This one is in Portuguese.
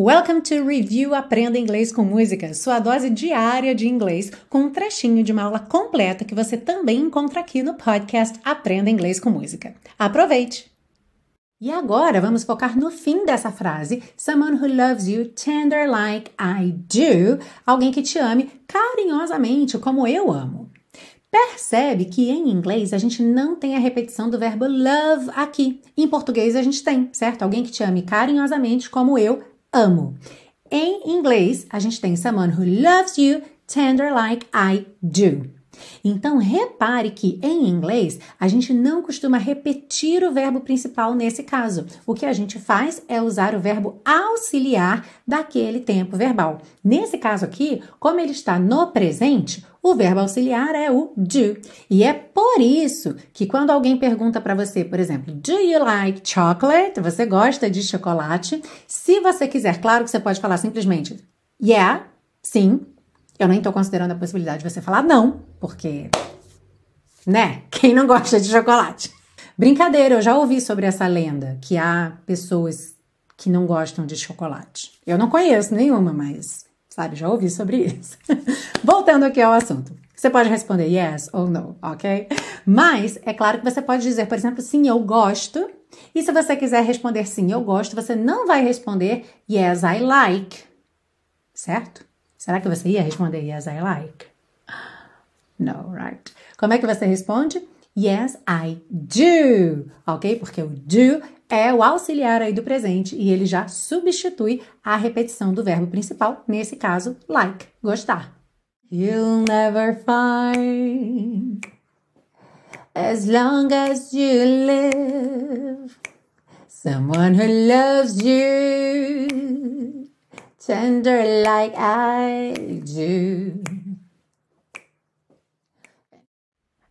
Welcome to Review Aprenda Inglês com Música, sua dose diária de inglês, com um trechinho de uma aula completa que você também encontra aqui no podcast Aprenda Inglês com Música. Aproveite! E agora vamos focar no fim dessa frase: Someone who loves you tender like I do. Alguém que te ame carinhosamente, como eu amo. Percebe que em inglês a gente não tem a repetição do verbo love aqui. Em português a gente tem, certo? Alguém que te ame carinhosamente, como eu amo. Em inglês, a gente tem someone who loves you tender like I do. Então, repare que em inglês a gente não costuma repetir o verbo principal nesse caso. O que a gente faz é usar o verbo auxiliar daquele tempo verbal. Nesse caso aqui, como ele está no presente, o verbo auxiliar é o do. E é por isso que quando alguém pergunta para você, por exemplo, do you like chocolate? Você gosta de chocolate? Se você quiser, claro que você pode falar simplesmente yeah, sim, eu nem estou considerando a possibilidade de você falar não, porque, né? Quem não gosta de chocolate? Brincadeira, eu já ouvi sobre essa lenda que há pessoas que não gostam de chocolate. Eu não conheço nenhuma, mas, sabe, já ouvi sobre isso. Voltando aqui ao assunto. Você pode responder yes ou no, ok? Mas é claro que você pode dizer, por exemplo, sim, eu gosto. E se você quiser responder sim, eu gosto, você não vai responder yes, I like. Certo? Será que você ia responder yes, I like? No, right? Como é que você responde? Yes, I do. Ok? Porque o do é o auxiliar aí do presente e ele já substitui a repetição do verbo principal, nesse caso, like, gostar. You'll never find as long as you live someone who loves you tender like I do.